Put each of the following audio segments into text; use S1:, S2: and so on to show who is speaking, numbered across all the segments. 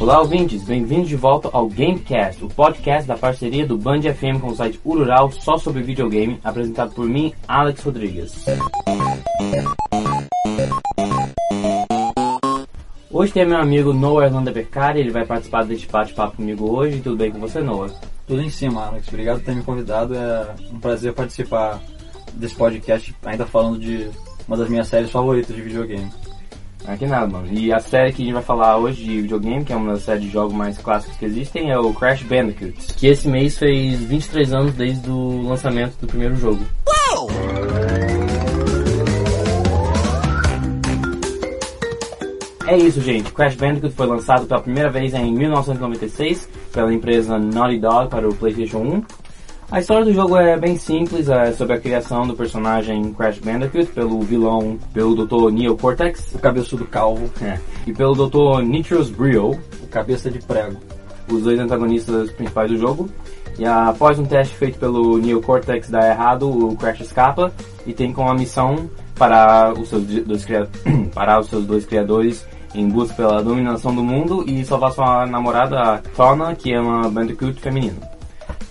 S1: Olá, ouvintes, bem-vindos de volta ao Gamecast, o podcast da parceria do Band FM com o site Urural só sobre videogame, apresentado por mim, Alex Rodrigues. Hoje tem meu amigo Noah Hernanda Beccari, ele vai participar deste bate-papo comigo hoje. Tudo bem com você, Noah?
S2: Tudo em cima, Alex. Obrigado por ter me convidado. É um prazer participar desse podcast, ainda falando de uma das minhas séries favoritas de videogame.
S1: Ah, que nada, mano. E a série que a gente vai falar hoje de videogame, que é uma das séries de jogos mais clássicos que existem, é o Crash Bandicoot. Que esse mês fez 23 anos desde o lançamento do primeiro jogo. Uou! É isso, gente. Crash Bandicoot foi lançado pela primeira vez em 1996 pela empresa Naughty Dog para o PlayStation 1. A história do jogo é bem simples, é sobre a criação do personagem Crash Bandicoot pelo vilão, pelo Dr. Neo Cortex,
S2: o cabeçudo calvo,
S1: é, e pelo Dr. Nitrous Brio,
S2: o cabeça de prego,
S1: os dois antagonistas principais do jogo. E após um teste feito pelo Neo Cortex dar errado, o Crash escapa e tem como missão parar os seus dois, parar os seus dois criadores em busca pela dominação do mundo e salvar sua namorada Fauna, que é uma Bandicoot feminina.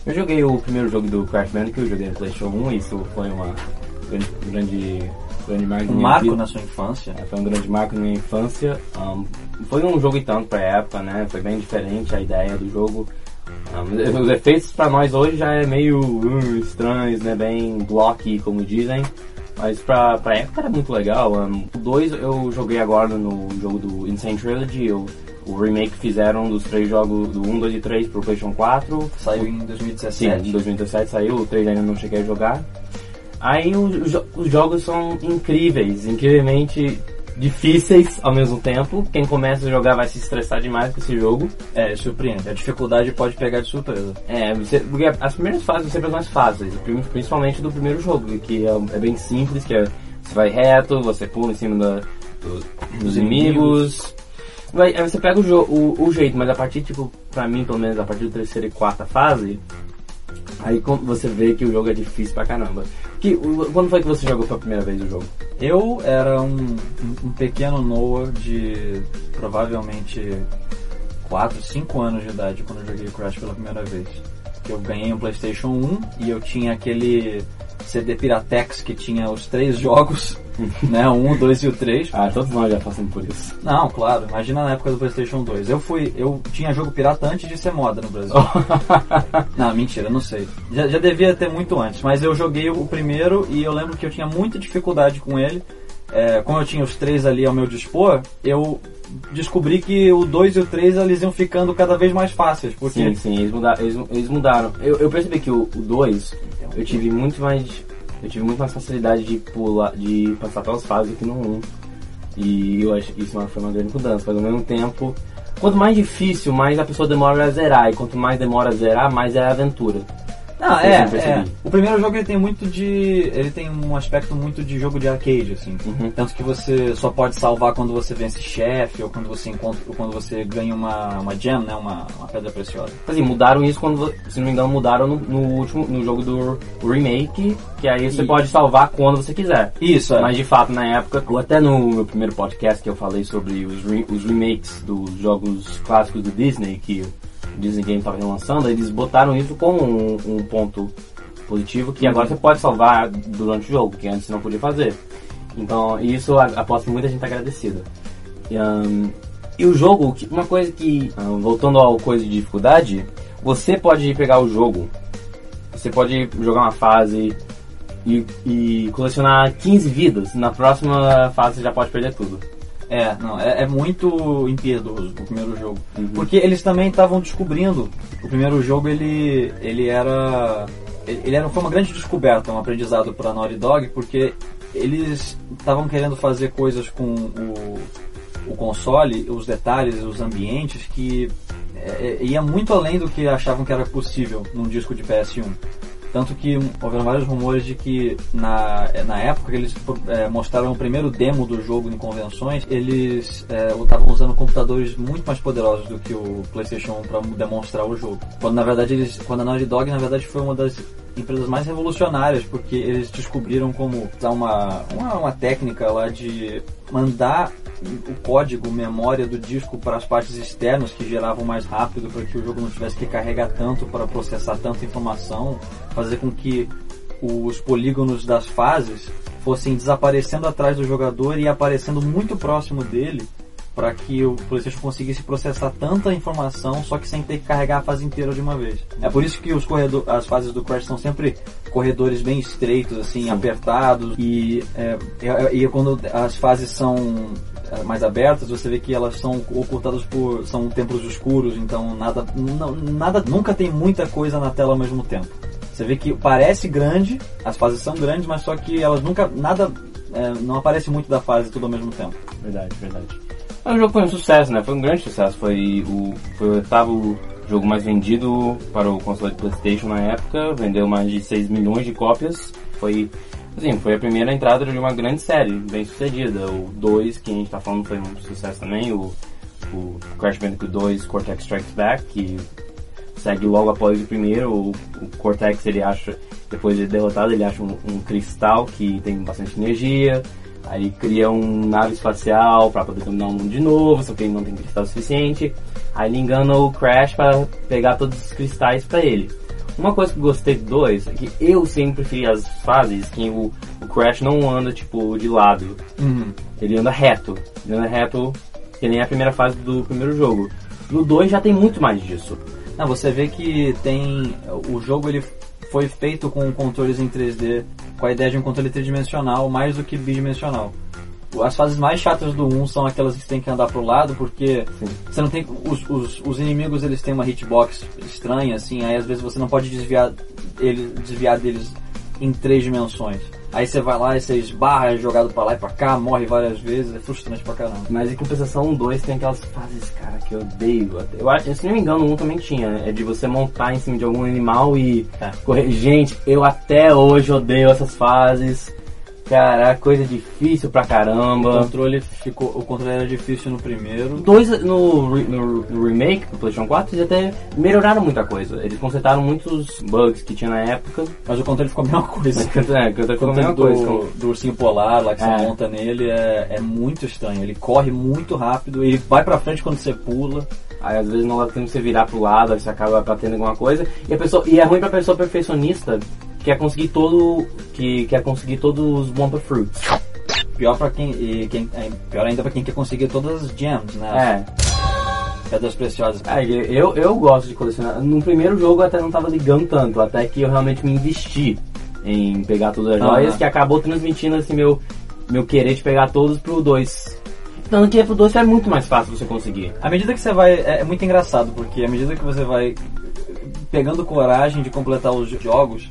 S1: Eu joguei o primeiro jogo do Crash Bandicoot, eu joguei no PlayStation 1, isso foi uma grande, grande, grande marco,
S2: um marco na sua infância.
S1: É, foi um grande marco na minha infância. Um, foi um jogo e tanto pra época, né? Foi bem diferente a ideia do jogo. Um, os efeitos pra nós hoje já é meio uh, estranhos, né? Bem blocky, como dizem. Mas pra, pra época era muito legal. Um, o 2 eu joguei agora no jogo do Insane Trilogy. Eu o remake fizeram dos três jogos do 1, 2 e 3 pro PlayStation 4.
S2: Saiu em 2017.
S1: Sim, em 2017 saiu, o 3 ainda não cheguei a jogar. Aí os, os jogos são incríveis, incrivelmente difíceis ao mesmo tempo. Quem começa a jogar vai se estressar demais com esse jogo.
S2: É, surpreende. A dificuldade pode pegar de surpresa.
S1: É, você, porque as primeiras fases são sempre as mais fáceis, principalmente do primeiro jogo, que é, é bem simples, que é, você vai reto, você pula em cima da, do, dos inimigos, Aí você pega o, o, o, jeito, mas a partir, tipo, pra mim, pelo menos, a partir da terceira e quarta fase, aí você vê que o jogo é difícil pra caramba. Que, quando foi que você jogou pela primeira vez o jogo?
S2: Eu era um, um pequeno Noah de provavelmente 4, 5 anos de idade quando eu joguei Crash pela primeira vez. Eu ganhei um PlayStation 1 e eu tinha aquele CD Piratex que tinha os três jogos, né? O 1, o 2 e o 3.
S1: Ah, todos nós já passamos por isso.
S2: Não, claro, imagina na época do Playstation 2. Eu fui, eu tinha jogo pirata antes de ser moda no Brasil. não, mentira, não sei. Já, já devia ter muito antes, mas eu joguei o primeiro e eu lembro que eu tinha muita dificuldade com ele. É, como eu tinha os três ali ao meu dispor, eu descobri que o 2 e o 3 eles iam ficando cada vez mais fáceis. Porque...
S1: Sim, sim, eles mudaram. Eles, eles mudaram. Eu, eu, percebi que o 2 eu tive muito mais. Eu tive muito mais facilidade de pular, de passar pelas fases que no 1. E eu acho que isso foi uma grande mudança. Mas ao mesmo tempo, quanto mais difícil, mais a pessoa demora a zerar. E quanto mais demora a zerar, mais é a aventura.
S2: Ah, é, é. O primeiro jogo ele tem muito de. Ele tem um aspecto muito de jogo de arcade, assim. Uhum. Tanto que você só pode salvar quando você vence chefe, ou quando você encontra. ou quando você ganha uma, uma gem, né? Uma, uma pedra preciosa.
S1: Assim, mudaram isso quando, se não me engano, mudaram no, no último, no jogo do remake, que aí você e... pode salvar quando você quiser.
S2: Isso, é.
S1: Mas de fato, na época, ou até no meu primeiro podcast que eu falei sobre os, re, os remakes dos jogos clássicos do Disney, que Disney Game estava relançando, eles botaram isso como um, um ponto positivo que agora você pode salvar durante o jogo, que antes não podia fazer. Então, isso aposto que muita gente tá agradecida. E, um, e o jogo, uma coisa que, um, voltando ao coisa de dificuldade, você pode pegar o jogo, você pode jogar uma fase e, e colecionar 15 vidas, na próxima fase você já pode perder tudo.
S2: É, não, é, é muito impiedoso o primeiro jogo. Uhum. Porque eles também estavam descobrindo. O primeiro jogo ele, ele era. Ele era, foi uma grande descoberta, um aprendizado para Naughty Dog, porque eles estavam querendo fazer coisas com o, o console, os detalhes, os ambientes que é, é ia muito além do que achavam que era possível num disco de PS1. Tanto que houveram vários rumores de que na, na época que eles é, mostraram o primeiro demo do jogo em convenções, eles estavam é, usando computadores muito mais poderosos do que o PlayStation 1 para demonstrar o jogo. Quando na verdade eles, quando a Naughty Dog na verdade foi uma das empresas mais revolucionárias, porque eles descobriram como usar uma, uma, uma técnica lá de mandar o código, memória do disco para as partes externas que geravam mais rápido para que o jogo não tivesse que carregar tanto para processar tanta informação, fazer com que os polígonos das fases fossem desaparecendo atrás do jogador e aparecendo muito próximo dele para que o PlayStation conseguisse processar tanta informação, só que sem ter que carregar a fase inteira de uma vez. É por isso que os corredor, as fases do Crash são sempre corredores bem estreitos, assim, Sim. apertados e, é, e, e quando as fases são é, mais abertas, você vê que elas são ocultadas por são templos escuros, então nada, não, nada nunca tem muita coisa na tela ao mesmo tempo. Você vê que parece grande, as fases são grandes, mas só que elas nunca nada é, não aparece muito da fase tudo ao mesmo tempo.
S1: Verdade, verdade. O jogo foi um sucesso, né? Foi um grande sucesso. Foi o, foi o oitavo jogo mais vendido para o console de PlayStation na época. Vendeu mais de 6 milhões de cópias. Foi, assim, foi a primeira entrada de uma grande série, bem sucedida. O 2, que a gente está falando, foi um sucesso também. O, o Crash Bandicoot 2 Cortex Strikes Back, que segue logo após o primeiro. O, o Cortex, ele acha, depois de derrotado, ele acha um, um cristal que tem bastante energia. Aí cria um nave espacial para poder dominar o mundo de novo, só que ele não tem cristal suficiente. Aí ele engana o Crash para pegar todos os cristais para ele. Uma coisa que eu gostei do 2 é que eu sempre preferi as fases que o, o Crash não anda tipo de lado. Uhum. Ele anda reto. Ele anda reto, que nem a primeira fase do primeiro jogo. No 2 já tem muito mais disso.
S2: Não, você vê que tem. O jogo ele foi feito com controles em 3D, com a ideia de um controle tridimensional mais do que bidimensional. As fases mais chatas do 1 são aquelas que você tem que andar pro lado, porque Sim. você não tem. Os, os, os, inimigos eles têm uma hitbox estranha, assim, aí às vezes você não pode desviar, ele, desviar deles em três dimensões. Aí você vai lá e você esbarra, é jogado pra lá e pra cá, morre várias vezes, é frustrante pra caramba.
S1: Mas em compensação, o 2 tem aquelas fases, cara, que eu odeio. Eu acho, se não me engano, um também tinha, né? É de você montar em cima de algum animal e é. correr. Gente, eu até hoje odeio essas fases. Cara, coisa difícil pra caramba.
S2: O controle ficou. O controle era difícil no primeiro.
S1: Dois no, no, no remake do PlayStation 4 eles até melhoraram muita coisa. Eles consertaram muitos bugs que tinha na época.
S2: Mas o controle ficou a mesma coisa.
S1: é, o controle ficou a mesma
S2: do,
S1: coisa.
S2: Do ursinho polar lá que é. você monta nele é, é muito estranho. Ele corre muito rápido, ele vai pra frente quando você pula.
S1: Aí às vezes não dá tempo de você virar pro lado, aí você acaba batendo alguma coisa. E, a pessoa, e é ruim pra pessoa perfeccionista quer conseguir todo que quer conseguir todos os Wumpa Fruits.
S2: Pior para quem, quem é, pior ainda para quem quer conseguir todas as gems, né? É. Pedras preciosas.
S1: É, eu, eu gosto de colecionar. No primeiro jogo eu até não tava ligando tanto, até que eu realmente me investi em pegar todas as joias, que acabou transmitindo esse meu, meu querer de pegar todos pro 2. Tanto que pro 2 é muito mais fácil você conseguir.
S2: À medida que você vai. É, é muito engraçado, porque à medida que você vai pegando coragem de completar os jogos,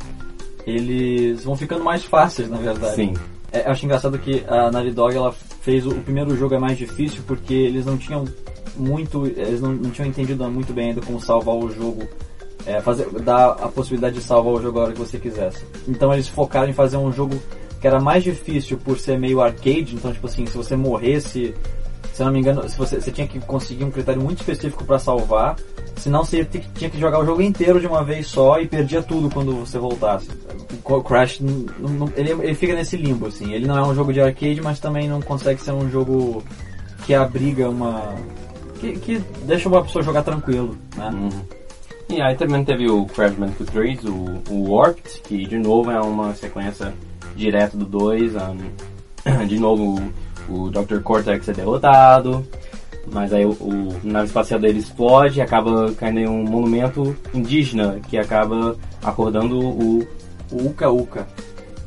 S2: eles vão ficando mais fáceis, na verdade.
S1: Sim.
S2: É, eu acho engraçado que a Naughty Dog ela fez o, o, primeiro jogo é mais difícil porque eles não tinham muito, eles não, não tinham entendido muito bem ainda como salvar o jogo, é, fazer, dar a possibilidade de salvar o jogo a hora que você quisesse. Então eles focaram em fazer um jogo que era mais difícil por ser meio arcade, então tipo assim, se você morresse se não me engano, se você, você tinha que conseguir um critério muito específico para salvar, senão você tinha que jogar o jogo inteiro de uma vez só e perdia tudo quando você voltasse. O Crash, ele, ele fica nesse limbo, assim. Ele não é um jogo de arcade, mas também não consegue ser um jogo que abriga uma... que, que deixa uma pessoa jogar tranquilo, né? Uhum.
S1: E aí também teve o Crash Bandicoot 3, o, o Warped, que de novo é uma sequência direta do 2. Um, de novo o Dr. Cortex é derrotado, mas aí o, o nave espacial dele explode e acaba caindo em um monumento indígena que acaba acordando o, o Uka Uka.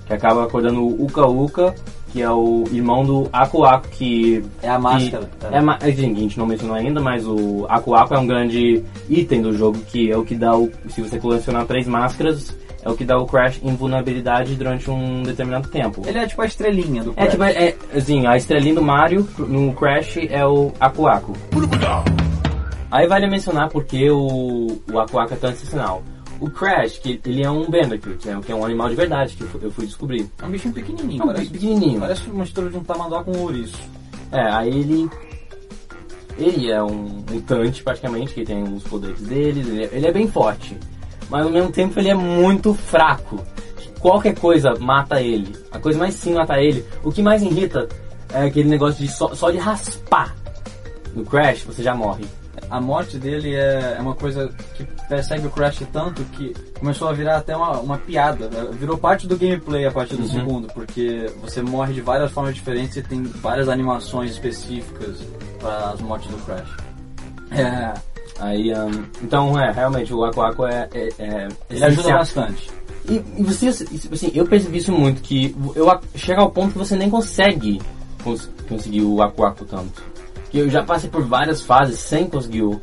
S1: Que acaba acordando o Uka Uka, que é o irmão do Aku Aku, que...
S2: É a máscara.
S1: é, a a gente não mencionou ainda, mas o Aku Aku é um grande item do jogo, que é o que dá o... Se você colecionar três máscaras, é o que dá o Crash invulnerabilidade durante um determinado tempo.
S2: Ele é tipo a estrelinha do Crash.
S1: É tipo, é, assim, a estrelinha do Mario no Crash é o Aku Aku. Aí vale mencionar porque o, o Aku Aku é tão excepcional. O Crash, que ele é um Bandicoot, né, que é um animal de verdade que eu fui descobrir.
S2: É um bichinho pequenininho, é um parece,
S1: pequenininho.
S2: Parece uma mistura de um tamanduá com um ouriço.
S1: É, aí ele ele é um mutante praticamente, que tem os poderes dele, ele é, ele é bem forte mas ao mesmo tempo ele é muito fraco. Qualquer coisa mata ele. A coisa mais sim mata ele. O que mais irrita é aquele negócio de só, só de raspar no Crash, você já morre.
S2: A morte dele é, é uma coisa que persegue o Crash tanto que começou a virar até uma, uma piada. Virou parte do gameplay a partir do
S1: Uhum.
S2: segundo, porque você morre de várias formas diferentes e tem várias animações específicas para as mortes do Crash. É,
S1: Aí, ahn, então, é, realmente, o Aku Aku é, é, é
S2: ele ajuda bastante.
S1: E, e você, assim, eu percebi isso muito, que eu chega ao ponto que você nem consegue cons- conseguir o Aku Aku tanto. Que eu já passei por várias fases sem conseguir o,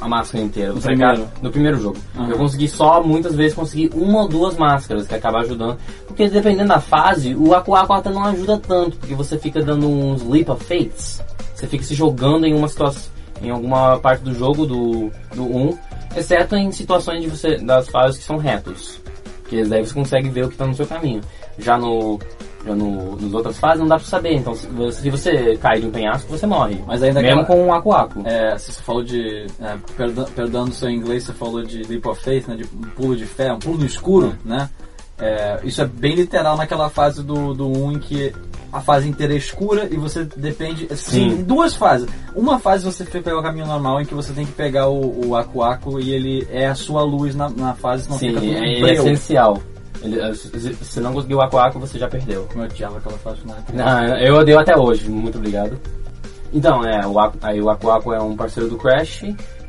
S1: a máscara inteira.
S2: No primeiro?
S1: no primeiro jogo.
S2: Aham.
S1: Eu consegui só, muitas vezes, conseguir uma ou duas máscaras, que acaba ajudando. Porque dependendo da fase, o Aku Aku até não ajuda tanto, porque você fica dando uns leap of fates. Você fica se jogando em uma situação, em alguma parte do jogo do, do 1, exceto em situações de você, das fases que são retos. Porque daí você consegue ver o que está no seu caminho. Já no. Já no, nas outras fases não dá pra saber. Então se você, se você cai de um penhasco, você morre.
S2: Mas ainda
S1: Mesmo
S2: aquela-
S1: com um Aku.
S2: É, se você falou de. É, perdão seu inglês, você falou de leap of faith, né? De um pulo de fé, um pulo no escuro, né? É, isso é bem literal naquela fase do, do 1 em que a fase inteira é escura e você depende. Sim,
S1: Sim.
S2: duas fases. Uma fase você foi pegar o caminho normal em que você tem que pegar o, o Aku Aku e ele é a sua luz na, na fase, senão
S1: Sim,
S2: fica tudo
S1: é, é essencial. Ele, eh, se não conseguiu o Aku Aku, você já perdeu.
S2: Como eu odiava aquela fase final.
S1: Não, eu odeio até hoje, muito obrigado. Então, é, o, aí o Aku Aku é um parceiro do Crash.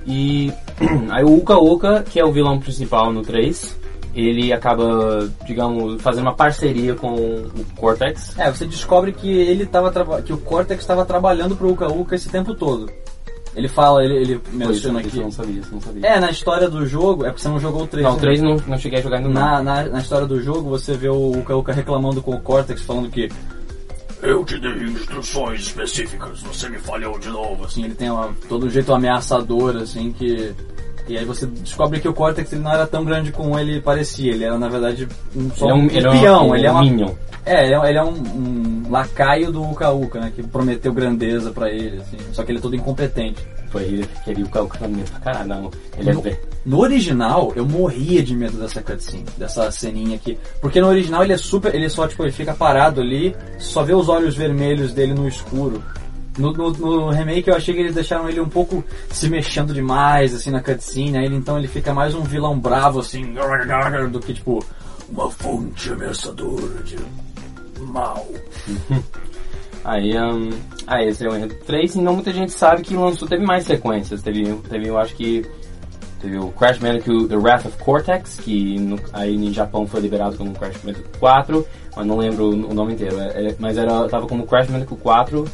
S1: E aí o Uka Uka, que é o vilão principal no 3, ele acaba, digamos, fazendo uma parceria com o Cortex.
S2: É, você descobre que ele tava que o Cortex estava trabalhando pro Uka Uka esse tempo todo. Ele fala, ele, ele menciona aqui.
S1: não sabia, não sabia.
S2: É, na história do jogo, é porque você não jogou o 3.
S1: não, o
S2: né?
S1: 3 não, não cheguei a jogar ainda.
S2: Na, na, na história do jogo, você vê o Uka Uka reclamando com o Cortex, falando que
S3: Eu te dei instruções específicas, você me falhou de novo.
S2: assim, ele tem uma, todo um jeito ameaçador, assim, que. E aí você descobre que o Cortex ele não era tão grande como ele parecia, ele era na verdade um, só
S1: Ele é um,
S2: um
S1: ele é um, ele
S2: ele é uma,
S1: Minion.
S2: É, ele é, ele é um, um lacaio do Uka Uka, né? Que prometeu grandeza pra ele, assim. Só que ele é todo incompetente.
S1: Foi ele que queria o Uka mesmo pra caralho. Não, ele é
S2: No-
S1: ver-
S2: No original, eu morria de medo dessa cutscene, dessa ceninha aqui. Porque no original ele é super. Ele só, tipo, ele fica parado ali, só vê os olhos vermelhos dele no escuro. No, no- no remake eu achei que eles deixaram ele um pouco se mexendo demais, assim, na cutscene. Aí ele, então ele fica mais um vilão bravo, assim, do que, tipo,
S3: Uma fonte ameaçadora de mal.
S1: Aí, um, aí esse é o Enredo 3, e não muita gente sabe que lançou, teve mais sequências. Teve, teve eu acho que, teve o Crash Bandicoot The Wrath of Cortex, que no, aí em Japão foi liberado como Crash Bandicoot 4, mas não lembro o nome inteiro, é- é- mas era, tava como Crash Bandicoot 4,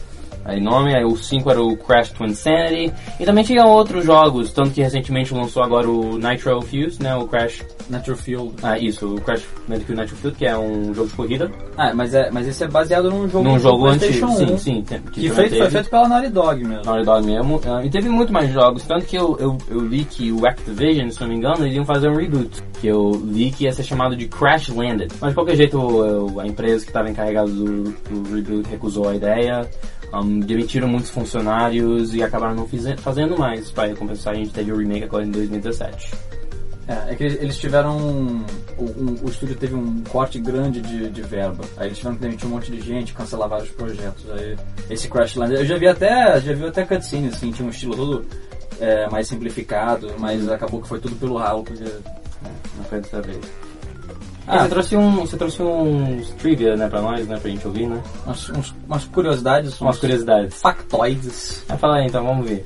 S1: aí nome, aí o 5 era o Crash Twin Insanity, e também tinha outros jogos, tanto que recentemente lançou agora o Nitro Fuse, né, o Crash,
S2: Natural Field.
S1: ah isso, o Crash Bandicoot Nitro Fuse, que é um jogo de corrida,
S2: Ah, mas, é, mas esse é baseado num jogo
S1: num jogo antigo,
S2: 1,
S1: sim, sim,
S2: Que
S1: também
S2: feito, foi feito pela Naughty Dog mesmo.
S1: Naughty Dog mesmo. Ah, e teve muito mais jogos, tanto que eu, eu, eu li que o Activision, se não me engano, eles iam fazer um reboot. Que eu li que ia ser chamado de Crash Landed. Mas de qualquer jeito, eu- a empresa que estava encarregada do, do reboot recusou a ideia. Um, demitiram muitos funcionários e acabaram não fazendo mais. Para recompensar, a gente teve o remake agora em 2017.
S2: É, é que eles, tiveram. um- um- o estúdio teve um corte grande de, de verba. Aí eles tiveram que demitir um monte de gente, cancelar vários projetos. Aí esse Crash Land. Eu já vi até. Já vi até cutscene, assim, tinha um estilo todo é, mais simplificado, mas acabou que foi tudo pelo ralo, porque.
S1: Não foi dessa vez.
S2: Ah.
S1: Você trouxe um, você trouxe uns trivia, né, pra nós, né, pra gente ouvir, né?
S2: Umas, uns- umas curiosidades,
S1: Umas curiosidades.
S2: factoides.
S1: Ah, fala aí então, vamos ver.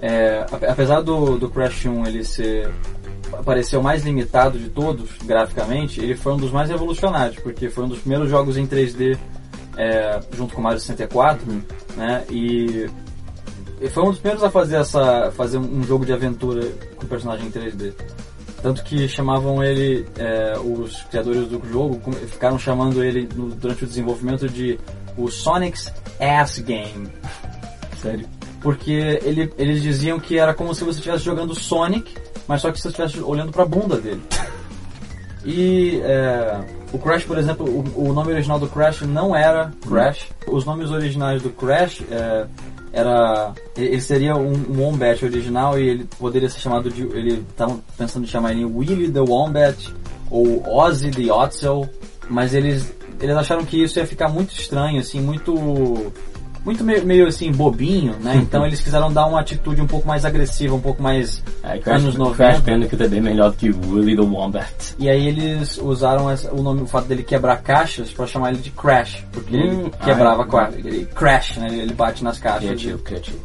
S2: É, ape- apesar do, do Crash 1 ele ser parecer o mais limitado de todos graficamente, ele foi um dos mais revolucionários, porque foi um dos primeiros jogos em 3D é, junto com o Mario 64, né? E, e foi um dos primeiros a fazer essa fazer um jogo de aventura com personagem em 3D. Tanto que chamavam ele, é, os criadores do jogo ficaram chamando ele no- durante o desenvolvimento de o Sonic's Ass Game.
S1: Sério.
S2: Porque ele, eles diziam que era como se você estivesse jogando Sonic, mas só que você estivesse olhando pra bunda dele. E é, o Crash, por exemplo, o, o nome original do Crash não era Crash. Os nomes originais do Crash é, era. Ele seria um, um Wombat original e ele poderia ser chamado de. Ele estavam pensando em chamar ele Willy the Wombat ou Ozzy the Otzel, mas eles eles acharam que isso ia ficar muito estranho, assim, muito muito meio, meio assim bobinho, né? Então eles quiseram dar uma atitude um pouco mais agressiva, um pouco mais
S1: É, Crash,
S2: anos 90.
S1: Crash Bandicoot é bem melhor do que Willy the Wombat.
S2: E aí eles usaram essa- o nome, o fato dele quebrar caixas pra chamar ele de Crash, porque
S1: Hum,
S2: ele quebrava
S1: ah,
S2: qua- ele Crash, né? Ele bate nas caixas.
S1: Criativo, criativo.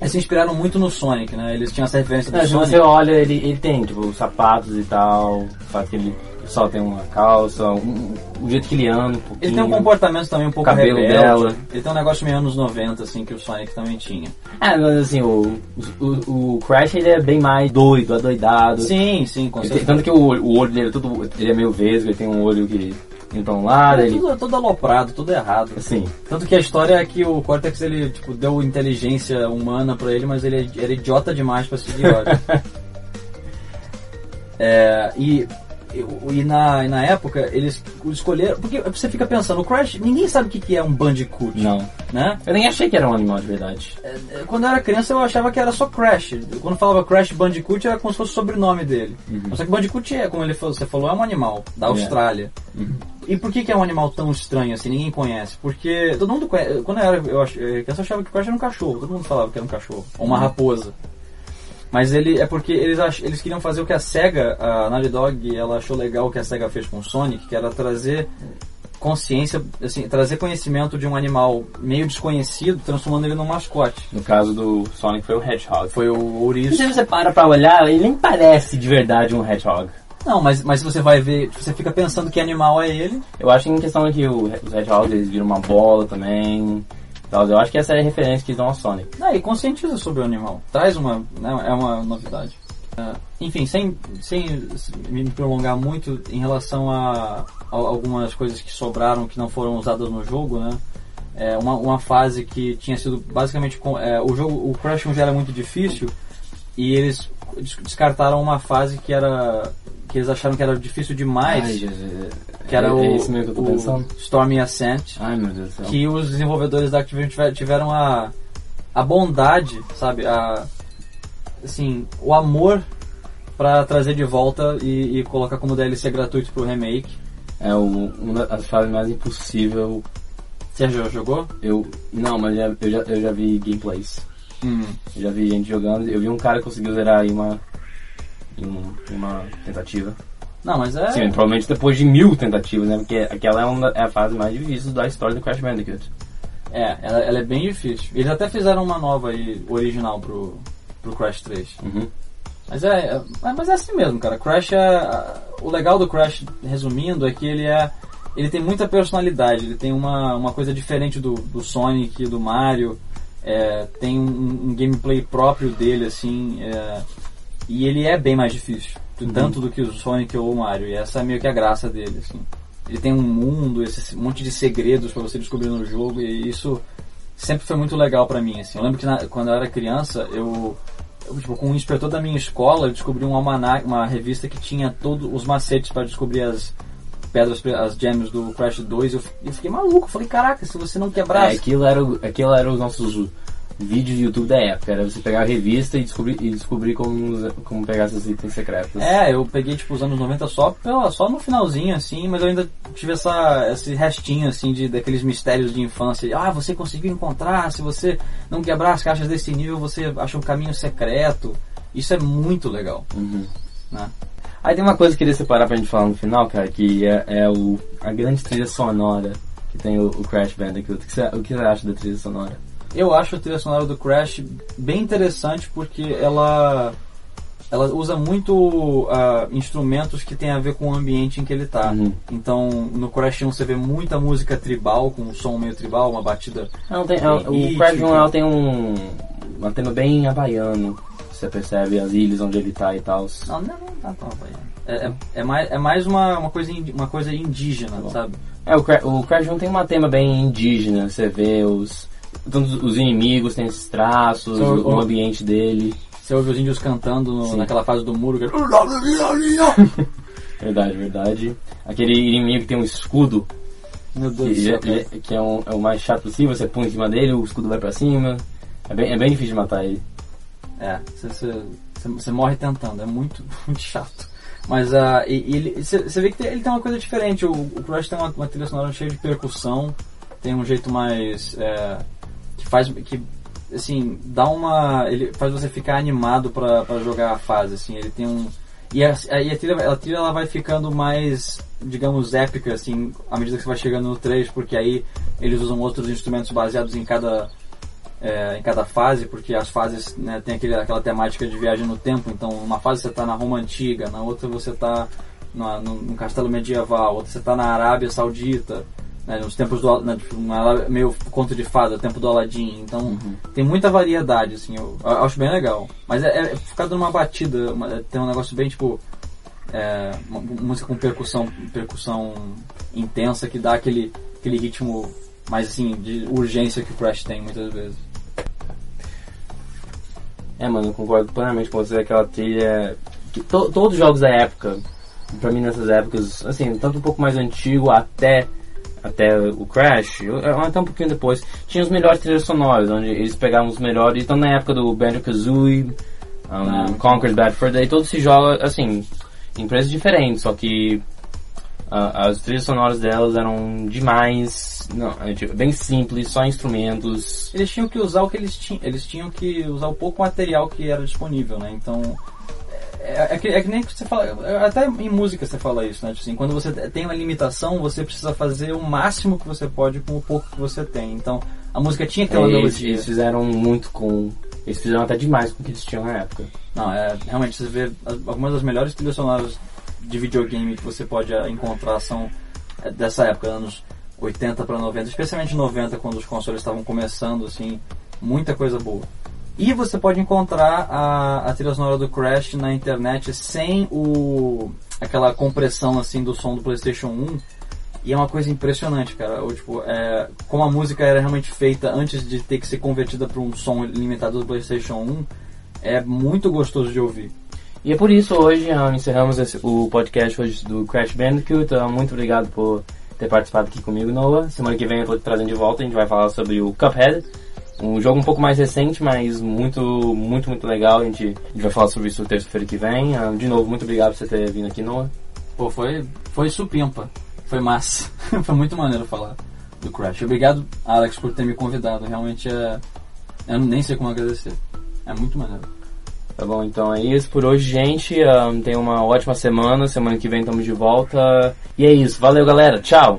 S2: Eles se inspiraram muito no Sonic, né? Eles tinham essa referência do
S1: É, se
S2: Sonic.
S1: você olha, ele, ele tem, tipo, os sapatos e tal, o fato que ele só tem uma calça, um- o jeito que ele anda, um pouquinho.
S2: Ele tem um comportamento também um pouco
S1: Cabelo
S2: rebelde.
S1: dela.
S2: Ele tem um negócio meio anos 90, assim, que o Sonic também tinha.
S1: É, mas assim, o, o, o Crash ele é bem mais doido, adoidado.
S2: Sim, sim, com
S1: Ele tem-
S2: certeza.
S1: tanto que o, o olho dele é tudo, ele é meio vesgo, ele tem um olho que um lado,
S2: É
S1: ele...
S2: tudo, tudo aloprado, tudo errado.
S1: Assim,
S2: Tanto que a história é que o Cortex ele tipo, deu inteligência humana pra ele, mas ele era idiota demais pra seguir ordem. é, e e, e na, e na época eles escolheram. Porque você fica pensando, o Crash, ninguém sabe o que, que é um Bandicoot.
S1: não.
S2: Né?
S1: Eu nem achei que era um animal de verdade.
S2: É, é, Quando eu era criança eu achava que era só Crash. Quando falava Crash Bandicoot era como se fosse o sobrenome dele. Só que Bandicoot é, como ele falou, você falou, é um animal da Austrália. E por que, que é um animal tão estranho assim? Ninguém conhece. Porque todo mundo conhece. Quando eu era eu ach- criança, eu achava que o Crash era um cachorro. Todo mundo falava que era um cachorro. Ou uma raposa. Mas ele é porque eles, ach- eles queriam fazer o que a SEGA, a Naughty Dog, ela achou legal o que a SEGA fez com o Sonic, que era trazer consciência, assim, trazer conhecimento de um animal meio desconhecido, transformando ele num mascote.
S1: No caso do Sonic foi o Hedgehog.
S2: Foi o ouriço.
S1: se você para pra olhar, ele nem parece de verdade um Hedgehog.
S2: Não, mas, mas se você vai ver, você fica pensando que animal é ele.
S1: Eu acho que em questão que o, os Hedgehogs eles viram uma bola também. Tal, Eu acho que essa é a referência que dão ao Sonic.
S2: Ah, e conscientiza sobre o animal. Traz uma. né, é uma novidade. Ah, enfim, sem, sem me prolongar muito em relação a, a algumas coisas que sobraram que não foram usadas no jogo, né? É uma, uma fase que tinha sido basicamente. com- é, o jogo, o Crash 1 já era muito difícil e eles des- descartaram uma fase que era. Que eles acharam que era difícil demais,
S1: Ai, Jesus.
S2: que era
S1: é,
S2: o,
S1: é isso mesmo que eu tô pensando.
S2: Stormy Ascent
S1: Ai meu Deus do céu.
S2: que os desenvolvedores da Activision tiver- tiveram a, a bondade, sabe, a assim, o amor pra trazer de volta e, e colocar como DLC gratuito pro remake.
S1: É o, uma das fases mais impossível.
S2: Você já jogou?
S1: Eu. Não, mas já- eu, já, eu já vi gameplays.
S2: Hum.
S1: Eu já vi gente jogando. Eu vi um cara que conseguiu zerar em uma. Um- uma tentativa.
S2: Não, mas é.
S1: Sim, provavelmente depois de mil tentativas, né? Porque aquela é, uma, é a fase mais difícil da história do Crash Bandicoot.
S2: É, ela, ela é bem difícil. Eles até fizeram uma nova aí, original pro, pro Crash 3.
S1: Uhum.
S2: Mas é, é- mas é assim mesmo, cara. Crash é. O legal do Crash, resumindo, é que ele é. Ele tem muita personalidade, ele tem uma, uma coisa diferente do, do Sonic, do Mario, é, tem um, um gameplay próprio dele, assim, é, e ele é bem mais difícil, tanto do que o Sonic ou o Mario, e essa é meio que a graça dele, assim. Ele tem um mundo, esse monte de segredos para você descobrir no jogo, e isso sempre foi muito legal pra mim, assim. Eu lembro que na- quando eu era criança, eu, eu, tipo, com o inspetor da minha escola, eu descobri um almanac, uma revista que tinha todos os macetes para descobrir as pedras, as gems do Crash 2. Eu, eu fiquei maluco, eu falei, caraca, se você não quebrar...
S1: É, aquilo era, o- aquilo era os nossos vídeos de YouTube da época. Era você pegar a revista e descobrir, e descobrir como, como pegar esses itens secretos.
S2: É, eu peguei tipo os anos 90 só, pela, só no finalzinho, assim, mas eu ainda tive essa, esse restinho, assim, de, daqueles mistérios de infância. Ah, você conseguiu encontrar, se você não quebrar as caixas desse nível, você acha um caminho secreto. Isso é muito legal,
S1: Uhum.
S2: né?
S1: Aí tem uma coisa que eu queria separar pra gente falar no final, cara, que é, é o, a grande trilha sonora que tem o, o Crash Bandicoot. O que, você, o que você acha da trilha sonora?
S2: Eu acho a trilha sonora do Crash bem interessante porque ela ela usa muito ah, instrumentos que tem a ver com o ambiente em que ele tá.
S1: Uhum.
S2: Então, no Crash 1 você vê muita música tribal, com um som meio tribal, uma batida
S1: Não, tem,
S2: Tem
S1: o
S2: ritmo.
S1: Crash 1 ela tem um, um tema bem havaiano. Você percebe as ilhas onde ele tá e tal.
S2: Não, não, não tá tão havaiano. É, é, é mais, é mais uma, uma, coisa, uma coisa indígena,
S1: bom.
S2: sabe?
S1: É, o, Cra- o Crash 1 tem um tema bem indígena. Você vê os, todos os inimigos, tem esses traços,
S2: São-
S1: o, o ambiente dele.
S2: Você ouve os índios cantando no- naquela fase do muro. Que...
S1: Verdade, verdade. Aquele inimigo que tem um escudo,
S2: Meu Deus
S1: que,
S2: do céu,
S1: é,
S2: cara.
S1: que é, um- é o mais chato possível. Você põe em cima dele, o escudo vai pra cima. É bem, é bem difícil de matar ele.
S2: É, você, você, você- morre tentando, é muito, muito chato. Mas uh, você vê que tem, ele tem uma coisa diferente. O, o Crash tem uma, uma trilha sonora cheia de percussão, tem um jeito mais. É, que faz. que assim, dá uma. ele faz você ficar animado pra jogar a fase, assim. Ele tem um. E a, a, trilha, a trilha ela vai ficando mais, digamos, épica, assim, à medida que você vai chegando no 3, porque aí eles usam outros instrumentos baseados em cada é, em cada fase, porque as fases né, tem aquele, aquela temática de viagem no tempo. Então, uma fase você está na Roma Antiga, na outra você está no, no, castelo medieval, outra você está na Arábia Saudita, né, nos tempos do né, tipo, meio conto de fada, tempo do Aladdin. Então, uhum. tem muita variedade, assim, eu, eu, acho bem legal. Mas é, é ficado numa batida, uma, tem um negócio bem tipo. É, uma, música com percussão, percussão intensa que dá aquele, aquele ritmo mais assim de urgência que o Crash tem muitas vezes.
S1: É, mano, eu concordo plenamente com você. Aquela trilha. Que to, todos os jogos da época, pra mim nessas épocas, assim, tanto um pouco mais antigo até até o Crash, até um pouquinho depois, tinha os melhores trilhas sonoras, onde eles pegavam os melhores, então na época do Banjo-Kazooie, um, ah. Bad Fur Day, todos esses jogos, assim, empresas diferentes, só que uh, as trilhas sonoras delas eram demais, não, é, tipo, bem simples, só instrumentos.
S2: Eles tinham que usar o que eles tinham, eles tinham que usar o pouco material que era disponível, né? Então é, é, que, é que nem que você fala, até em música você fala isso, né? Tipo assim, quando você tem uma limitação, você precisa fazer o máximo que você pode com o pouco que você tem. Então, a música tinha
S1: é, melodia. Eles fizeram muito com. Eles fizeram até demais com o que eles tinham na época.
S2: Não, é, realmente, você vê algumas das melhores trilhas sonoras de videogame que você pode encontrar são é, dessa época, anos 80 para 90, especialmente 90, quando os consoles estavam começando, assim, muita coisa boa. E você pode encontrar a, a trilha sonora do Crash na internet sem o aquela compressão assim do som do PlayStation 1. E é uma coisa impressionante, cara. Ou, tipo, é, como a música era realmente feita antes de ter que ser convertida para um som limitado do PlayStation 1, é muito gostoso de ouvir.
S1: E é por isso hoje encerramos esse, o podcast hoje do Crash Bandicoot. Uh, muito obrigado por ter participado aqui comigo, Noah. Semana que vem eu tô te trazendo de volta, a gente vai falar sobre o Cuphead. Um jogo um pouco mais recente, mas muito, muito, muito legal. A gente, a gente vai falar sobre isso terça-feira que vem. Uh, de novo, muito obrigado por você ter vindo aqui, Noah.
S2: Pô, foi, foi supimpa. Foi massa. foi muito maneiro falar do Crash. Obrigado, Alex, por ter me convidado. Realmente é. Eu nem sei como agradecer. É muito maneiro.
S1: Tá bom, então é isso por hoje, gente. Um, tenha uma ótima semana. Semana que vem estamos de volta. E é isso. Valeu, galera. Tchau.